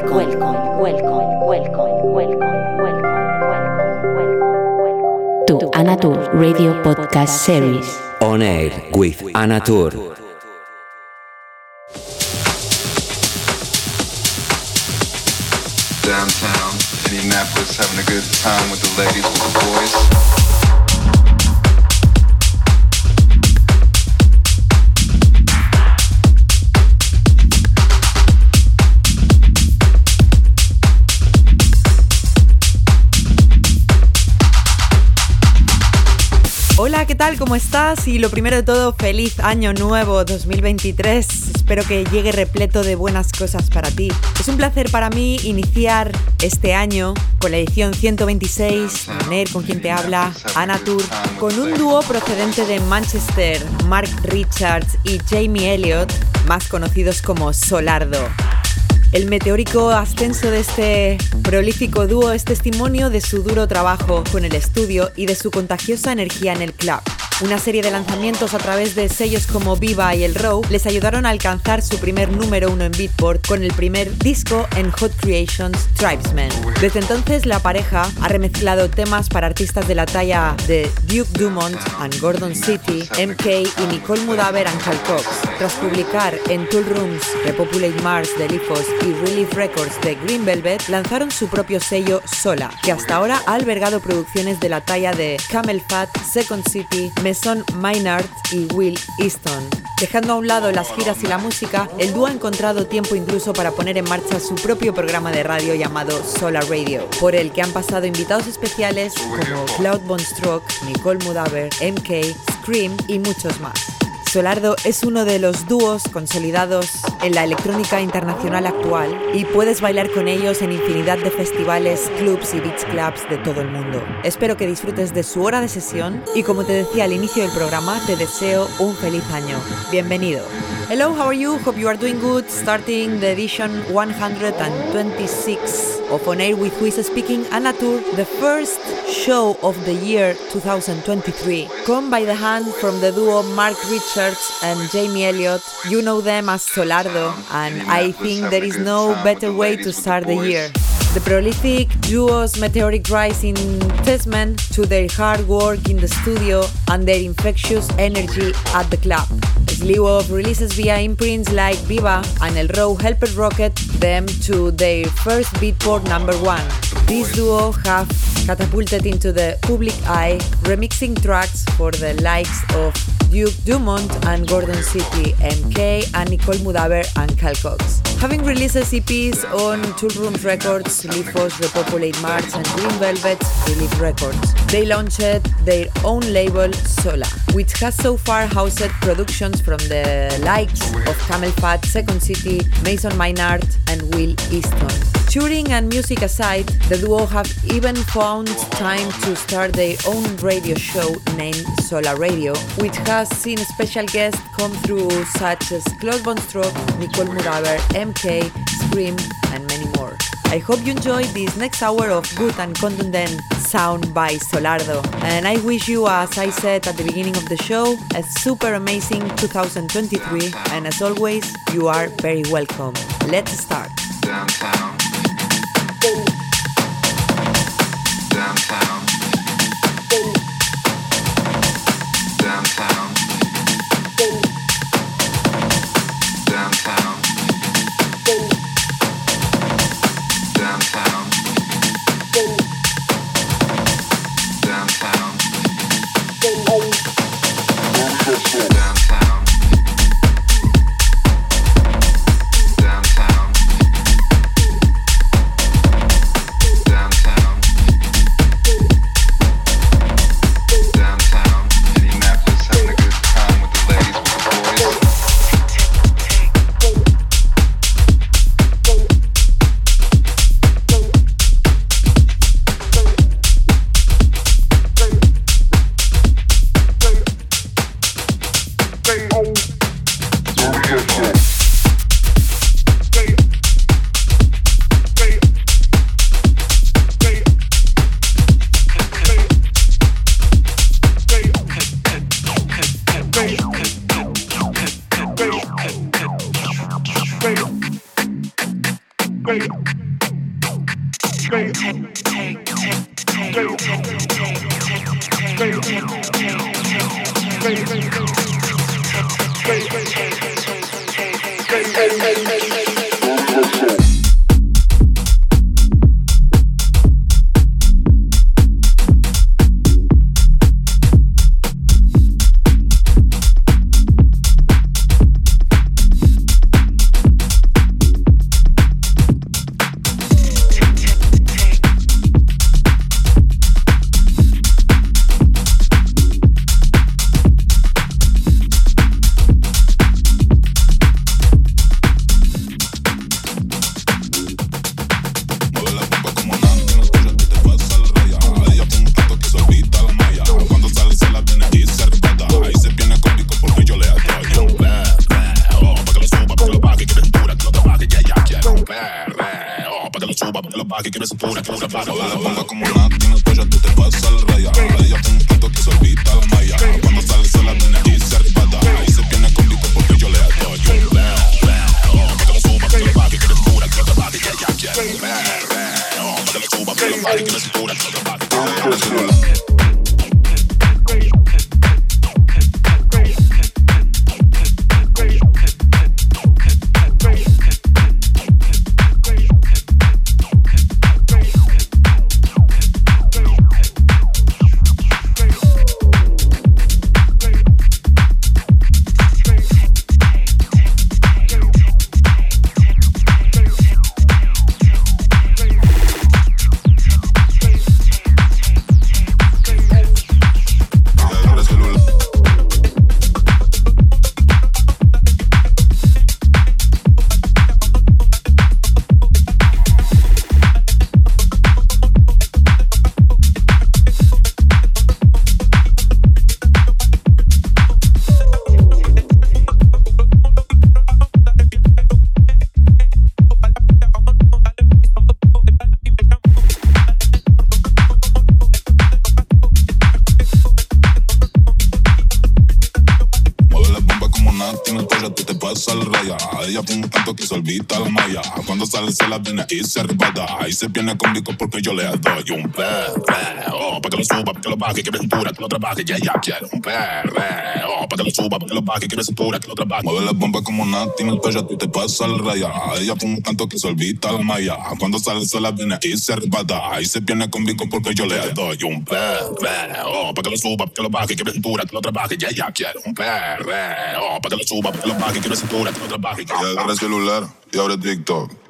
welcome, welcome, welcome, welcome, welcome, welcome, welcome, to Anatur Radio Podcast Series. On air with Anatur. Downtown, Indianapolis, having a good time with the ladies, with the boys. Tal? ¿Cómo estás? Y lo primero de todo, feliz año nuevo 2023. Espero que llegue repleto de buenas cosas para ti. Es un placer para mí iniciar este año con la edición 126, tener con quien te habla, Ana Tour, con un dúo procedente de Manchester, Mark Richards y Jamie Elliott, más conocidos como Solardo. El meteórico ascenso de este prolífico dúo es testimonio de su duro trabajo con el estudio y de su contagiosa energía en el club. Una serie de lanzamientos a través de sellos como Viva y El Row les ayudaron a alcanzar su primer número uno en Beatport con el primer disco en Hot Creations Tribesmen. Desde entonces la pareja ha remezclado temas para artistas de la talla de Duke Dumont and Gordon City, MK y Nicole Mudaver and Cal Cox. Tras publicar en Tool Rooms, Repopulate Mars de Lifos y Relief Records de Green Velvet, lanzaron su propio sello Sola, que hasta ahora ha albergado producciones de la talla de Camel Fat, Second City, son Maynard y Will Easton. Dejando a un lado las giras y la música, el dúo ha encontrado tiempo incluso para poner en marcha su propio programa de radio llamado Solar Radio, por el que han pasado invitados especiales como Cloud Von Stroke, Nicole Mudaver, MK, Scream y muchos más. Solardo es uno de los dúos consolidados en la electrónica internacional actual y puedes bailar con ellos en infinidad de festivales, clubs y beach clubs de todo el mundo. Espero que disfrutes de su hora de sesión y como te decía al inicio del programa, te deseo un feliz año. Bienvenido. Hello, how are you? Hope you are doing good. Starting the edition 126 of On Air with Who is Speaking Anatur, the first show of the year 2023. Come by the hand from the duo Mark Richards and Jamie Elliott. You know them as Solardo, and I think there is no better way to start the year. The prolific duo's meteoric rise in testament to their hard work in the studio and their infectious energy at the club. A slew of releases via imprints like Viva and El Row helped rocket them to their first beatport number one. This duo have catapulted into the public eye, remixing tracks for the likes of Duke Dumont and Gorgon City, MK and Nicole Moudaber and Carl Cox. Having released EPs on Tool Rooms Records, Lee Foss, Repopulate Mars and Green Velvet Relief Records, they launched their own label Sola, which has so far housed productions from the likes of Camel Fat, Second City, Mason Maynard and Will Easton. Touring and music aside, the duo have even found time to start their own radio show named Solar Radio, which has seen special guests come through such as Claude Von Stroke, Nicole Moudaber, MK, Skream, and many more. I hope you enjoy this next hour of good and contundent sound by Solardo. And I wish you, as I said at the beginning of the show, a super amazing 2023. And as always, you are very welcome. Let's start. Downtown. suba, los pa' que quieres pura, pura, pura, pura, ponga como nata en el cuello, tú te pasas al raya. Ella tiene un punto que se olvida la malla. Cuando sale, se tiene y se arrebata. Y se viene conmigo porque yo le apoyo. Leo, leo, que te lo suba, que lo pa' que quieres pura, que lo pa' que ya, ya, ya. Leo, leo, que te lo que lo pa' que quieres pura, que que ya, ya. aquí cerrada. Y se viene conmigo porque yo le doy un perreo. Pa' que lo suba, pa' que lo baje, que me cintura, que lo trabaje. Ya, ya, quiero un perreo. Pa' que lo suba, pa' que lo baje, que me cintura, que lo trabaje. Mueve la bomba como Nati, en el pecho tú te pasas el raya. Ella como un canto que se olvida la malla. Cuando sale sola viene aquí cerrada. Y se viene conmigo porque yo le doy un perreo. Pa' que lo suba, pa' que lo baje, que me cintura, que lo trabaje. Ya, ya, quiero un perreo. Pa' que lo suba, pa' que lo baje, que me que lo trabaje. Agarra el celular y abre TikTok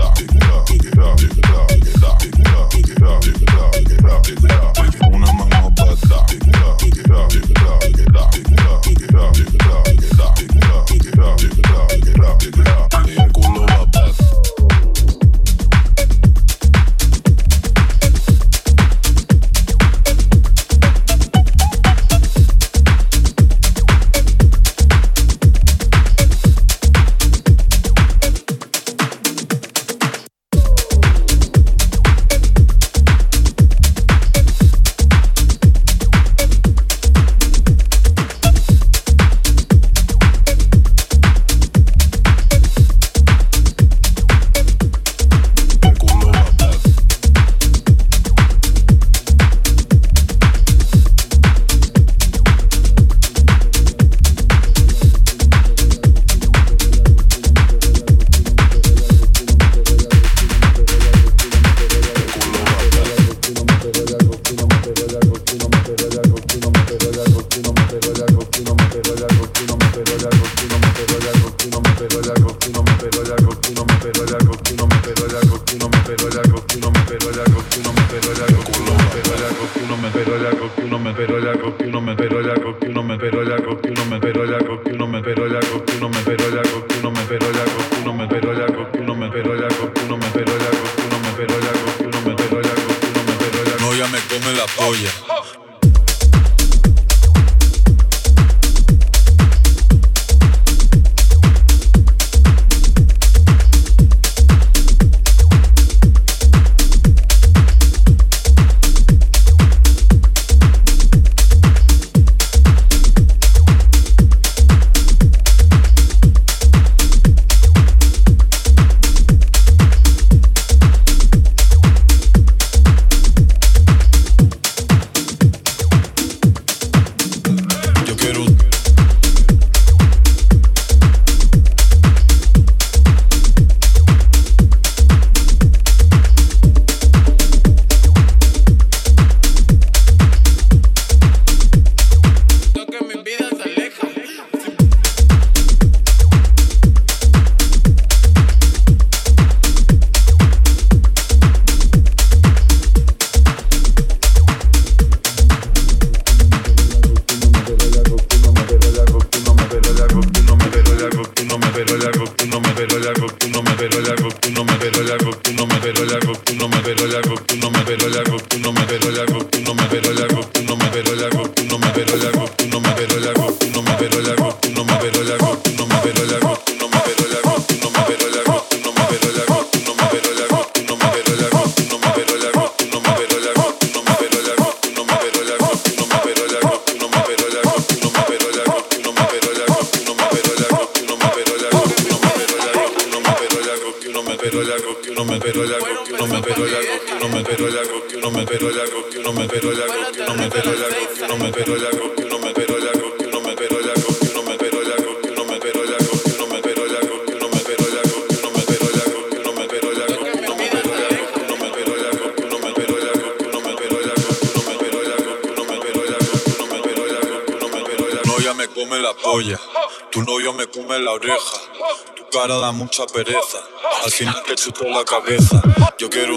up, dig it up, dig it up, dig it up, dig it up, dig it up, dig it up, dig it up, dig it up. Oh yeah. novia me come la polla, tu novio me come la oreja, tu cara da mucha pereza, al final te chuto la cabeza. Yo quiero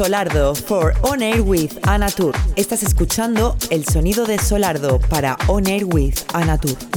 Solardo for On Air with Anatur. Estás escuchando el sonido de Solardo para On Air with Anatur.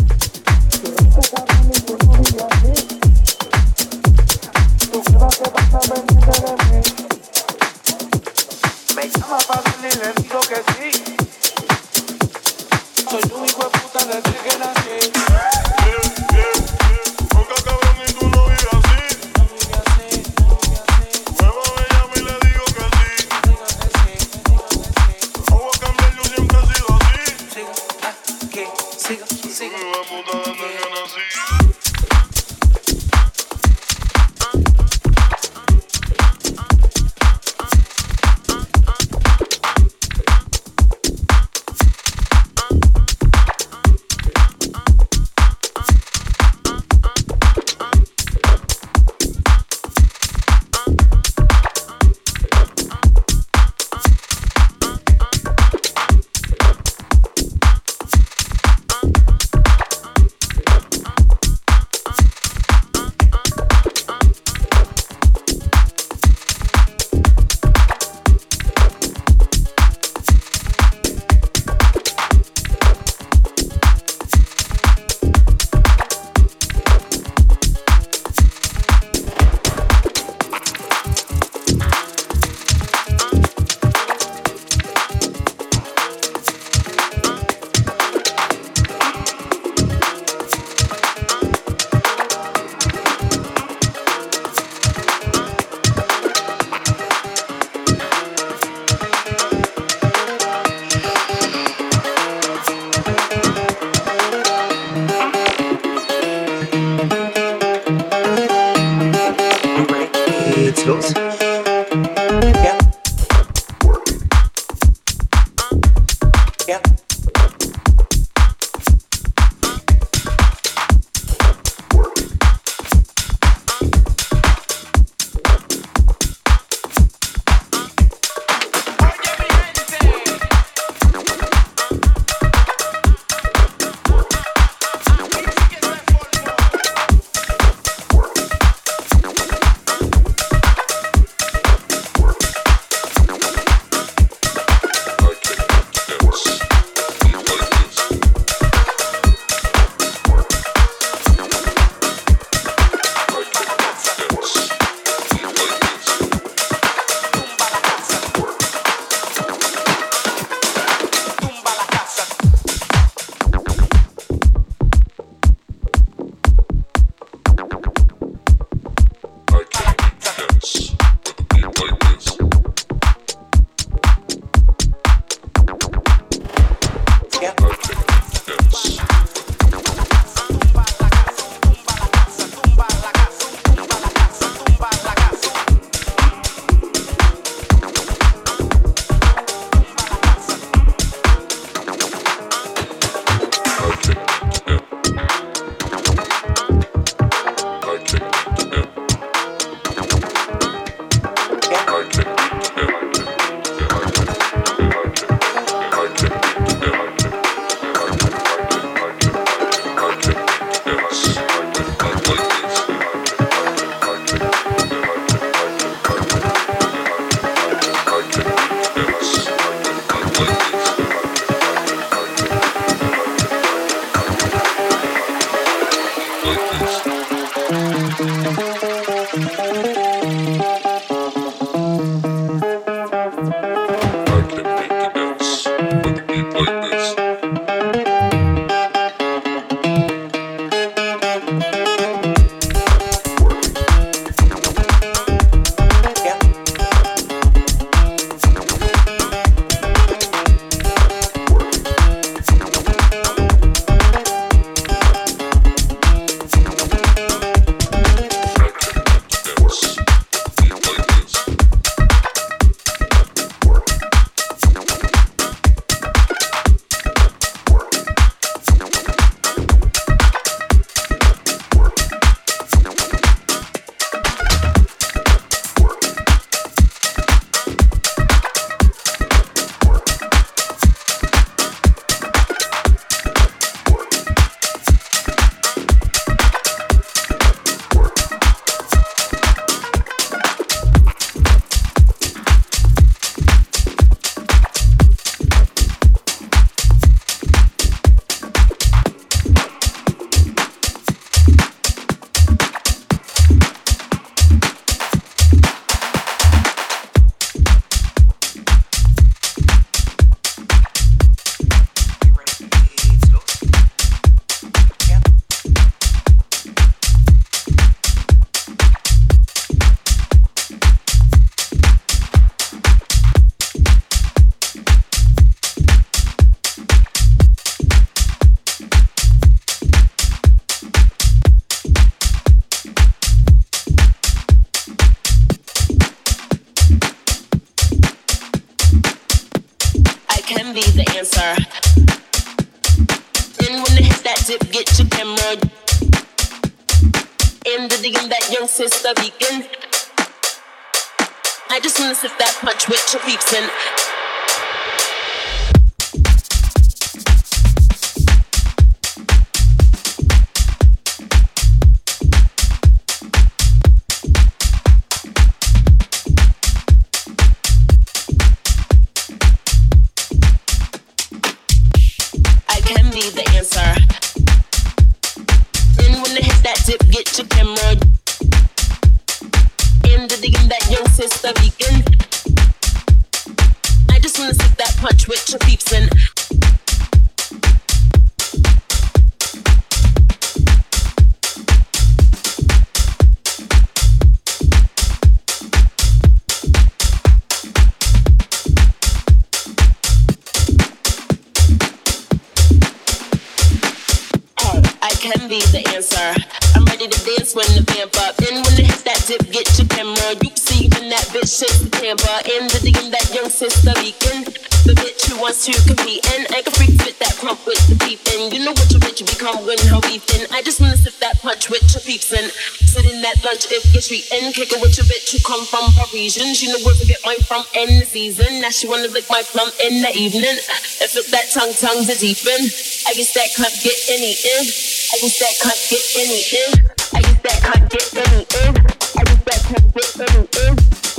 Street and sit in that lunch if you're treating. kick it with your bitch who come from Parisian. She know where to get mine from in the season. Now she wanna lick my plum in the evening. And flip that tongue, tongue to deepen. I guess that can't get any in. I guess that can't get any in. I guess that can't get any in. I guess that can't get any in.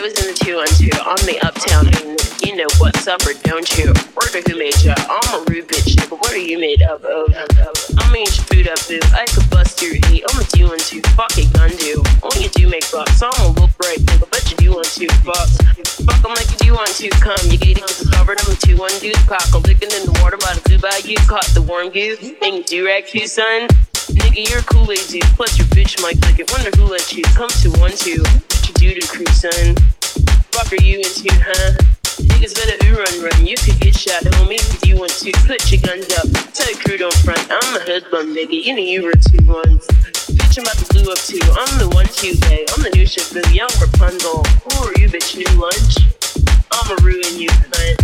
I was in the two on two on the uptown and you know what's up or don't you? Word who made ya? I'm a rude bitch, but what are you made up of? I mean, food up, boo. I could bust your heat. I'm a do one two. Fuck it, gun do. Only you do make bucks. I'm a look right, nigga, but you do want to. Fucks. Fuck, I'm like you do want to. Come, you get it, get covered. I'm a two one dude. Cock, I'm licking in the water by the blue you. Caught the warm goose. You do rag too, son? Nigga, you're a Kool-Aid dude. Plus your bitch might click it. Wonder who let you come to one two. You do to crew, son? Fuck are you into, huh? Niggas better ooh run run. You could get shot, homie, if you want to. Put your guns up. Tell your crew don't front. I'm a hoodlum, nigga. You know you were two ones. Bitch, I'm about to blue up too. I'm the one Tuesday. I'm the new ship, the young Rapunzel. Who are you, bitch? New lunch? I'ma ruin you, cunt.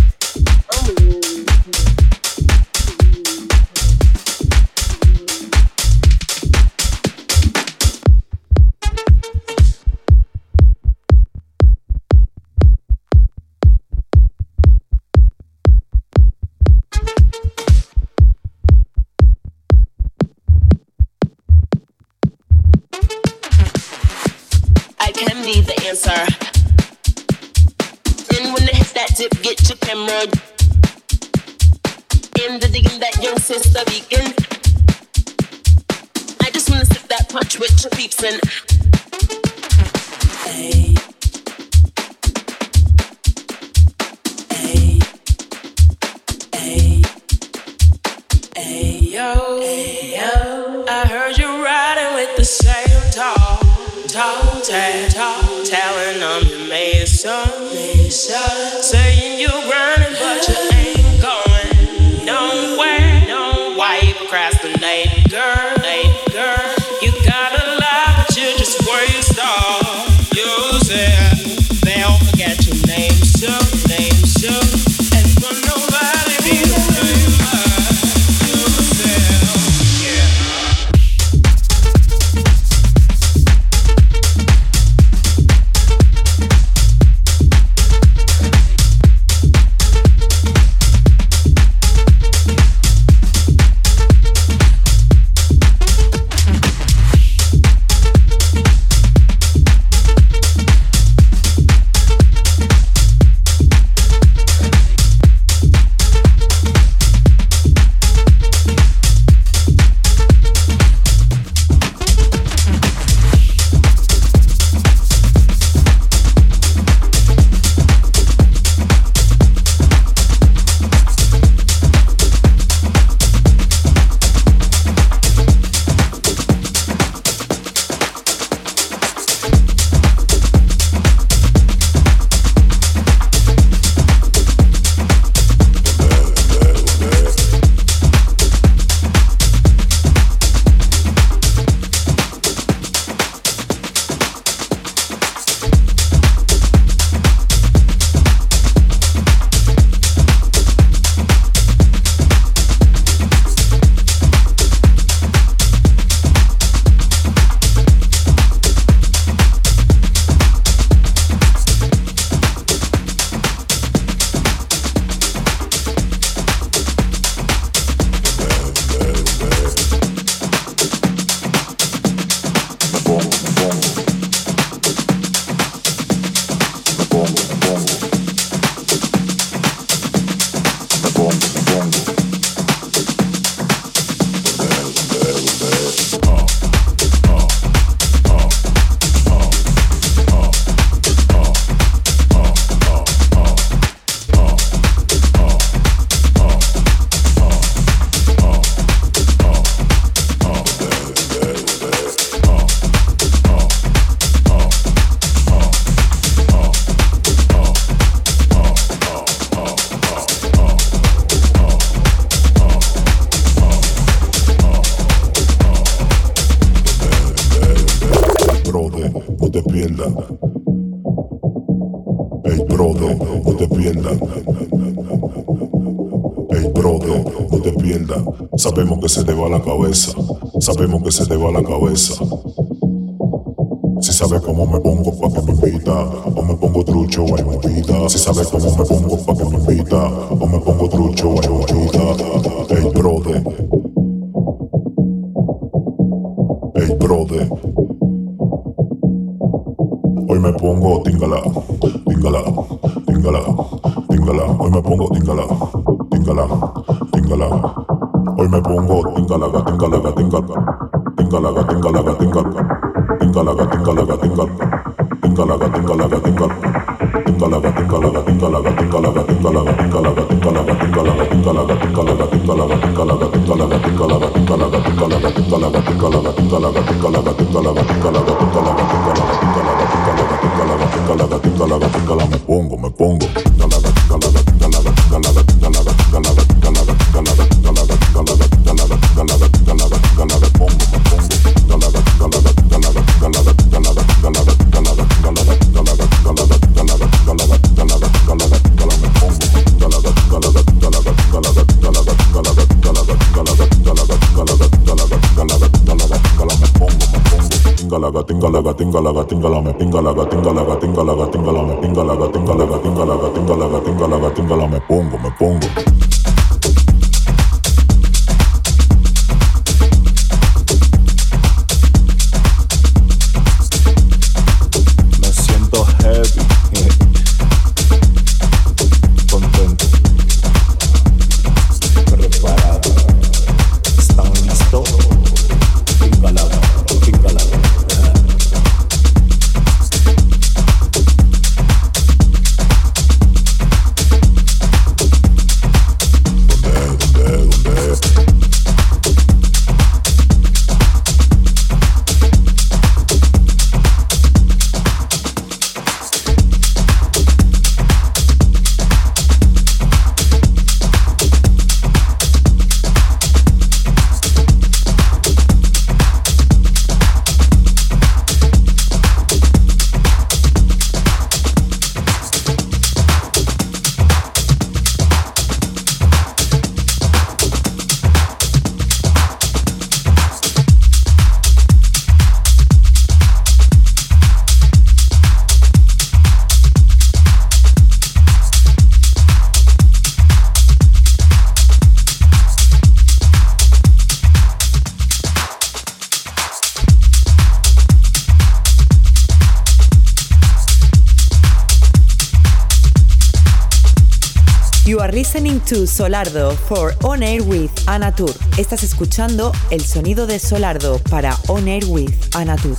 I'ma ruin you. Be the answer. And when they hit that dip, get your camera. In the digging that young sister vegan. I just wanna sip that punch with your peeps and. Hey. Hey. Hey. Hey, yo. Hey, saying te va la cabeza. Sabemos que se te va la cabeza. Si sabes cómo me pongo pa' que me invita, o me pongo trucho o invita. Si sabes cómo me pongo pa' que me invita, o me pongo trucho o invita. El brode. El brode. Hoy me pongo tingala. pongo, me pongo. gatinga la gatinga la gatinga la me pinga la gatinga la gatinga la gatinga la me pinga la gatinga la gatinga la gatinga la gatinga la gatinga la me pongo me pongo. To Solardo for On Air with Anatur. Estás escuchando el sonido de Solardo para On Air with Anatur.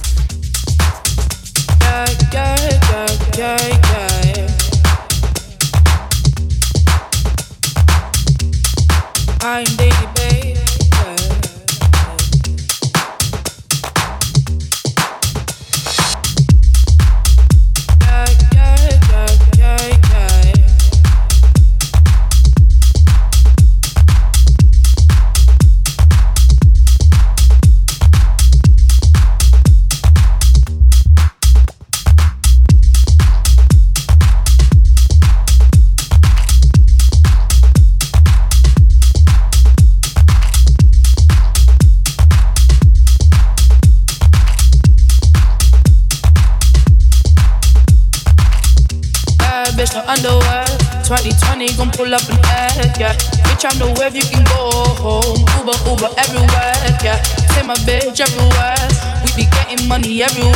Pull up an egg, yeah. Bitch, I'm the wave, you can go home. Uber, Uber everywhere, yeah. Say my bitch everywhere. We be getting money everywhere,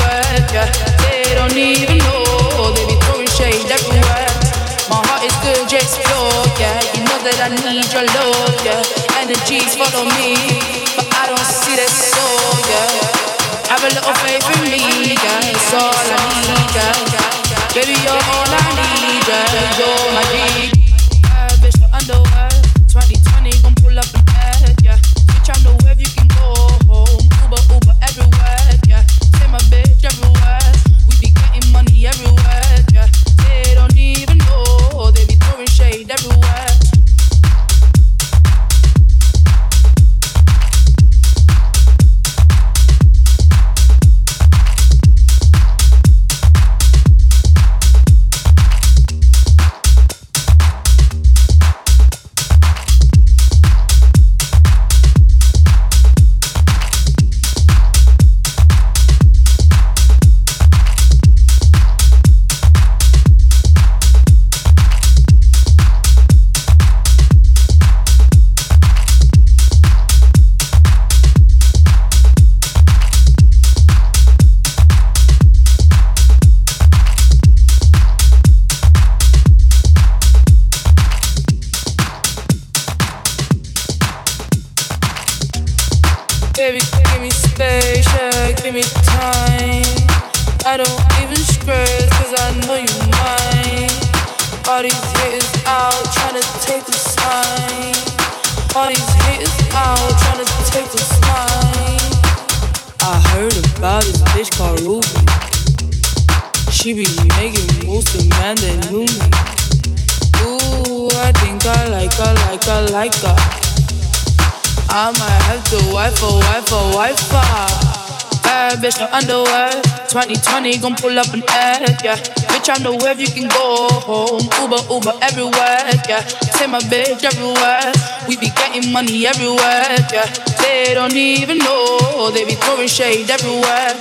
2020 gon' pull up an egg, yeah. Bitch, I'm the wave, you can go home. Uber, Uber everywhere, yeah. Take my bitch everywhere. We be getting money everywhere, yeah. They don't even know, they be throwing shade everywhere.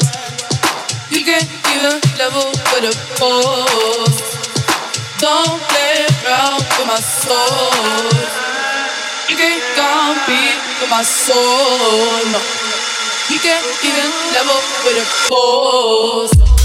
You can't even level with a post. Don't play around with my soul. You can't compete with my soul, no. You can't even level with a post.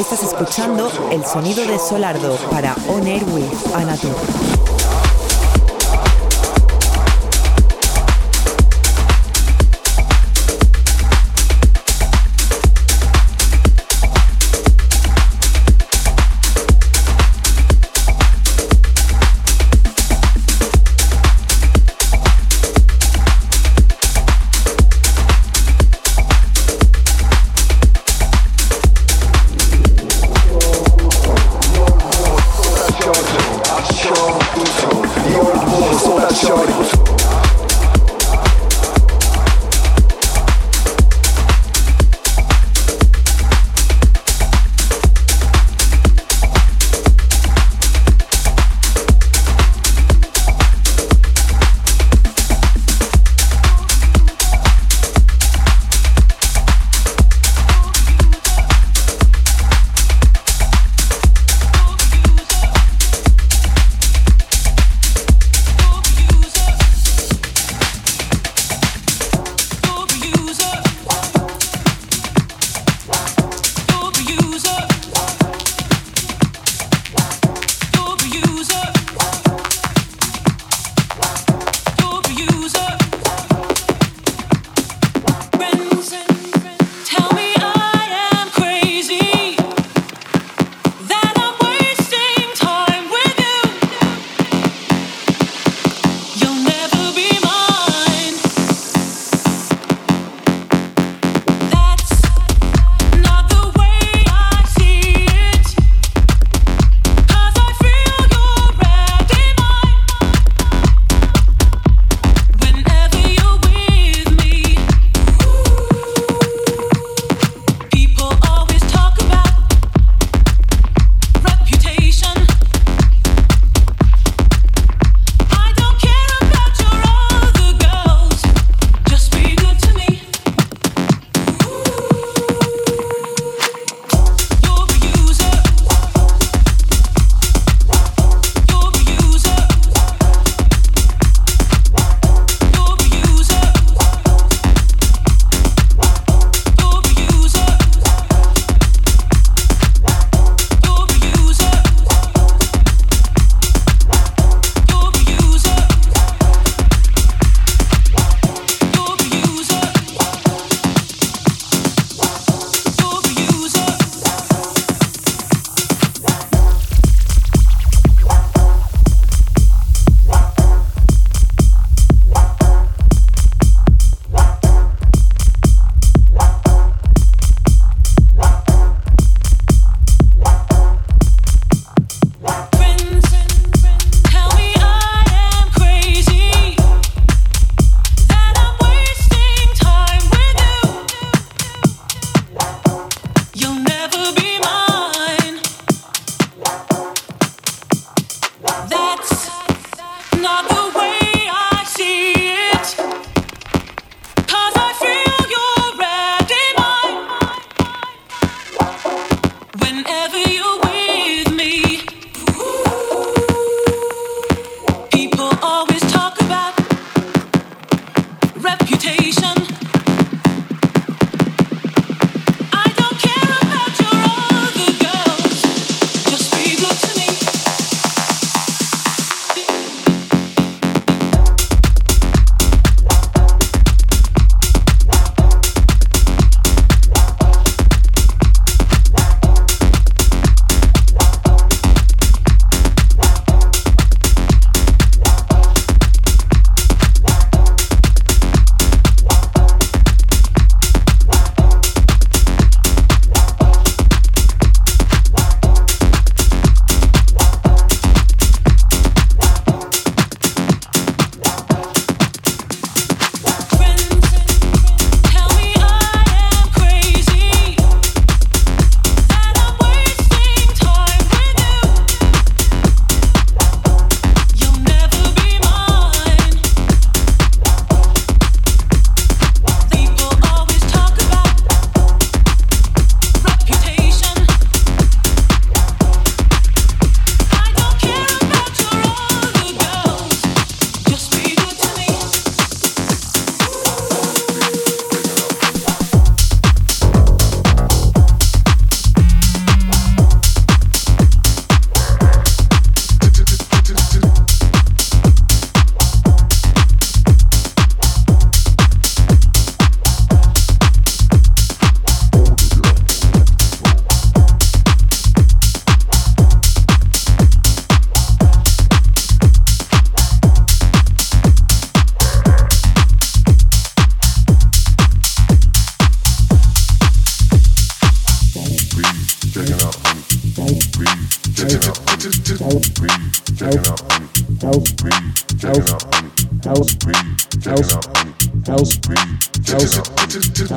Estás escuchando el sonido de Solardo para On Air with Anatol.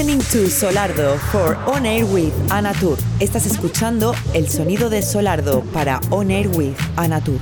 Listening to Solardo for On Air with Anatur. Estás escuchando el sonido de Solardo para On Air with Anatur.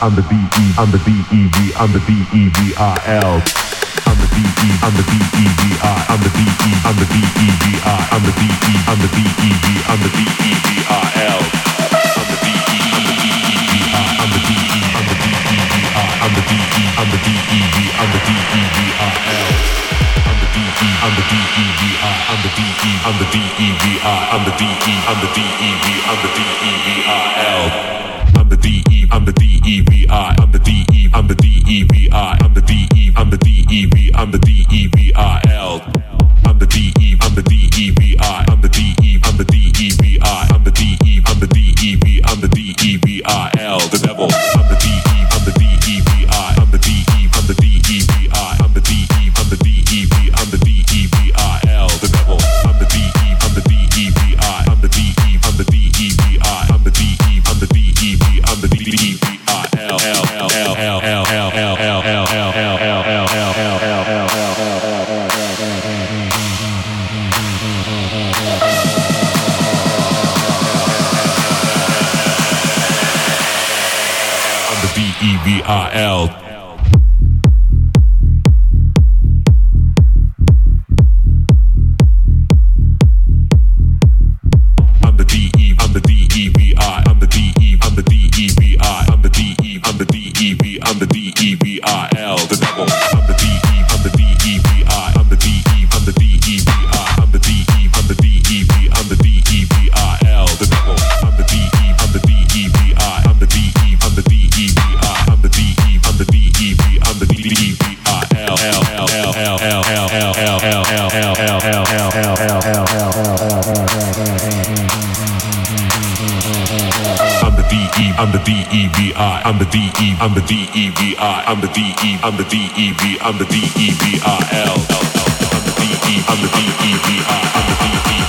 I'm the B-E, I'm the B-E-V, I'm the B-E-V-I-L. I'm the B-E, I'm the B-E-V-I, I'm the B-E, I'm the B-E-V-I, I'm the B-E, I'm the B-E-V, I'm the B-E-V-I-L. I'm the B-E, I'm the B-E-V-I, I'm the B-E, I'm the B-E-V-I, I'm the B-E, I'm the B-E-V, I'm the B-E-V-I-L. I'm. D-E-V-I, I'm the D-E, I'm the D-E-V-I, I'm the D-E, I'm the D-E-V, I'm the D-E-V-I-L. I'm the D-E, I'm the D-E-V-I, I'm the D-E, I'm the D-E-V-I, I'm the D-E, I'm the D-E-V, I'm the D-E-V-I-L, the devil. L. I'm the D E. I'm the D E V I. I'm the D E. I'm the D E V. I'm the D E V I L. I'm the D E. I'm the D E V I. I'm the D E.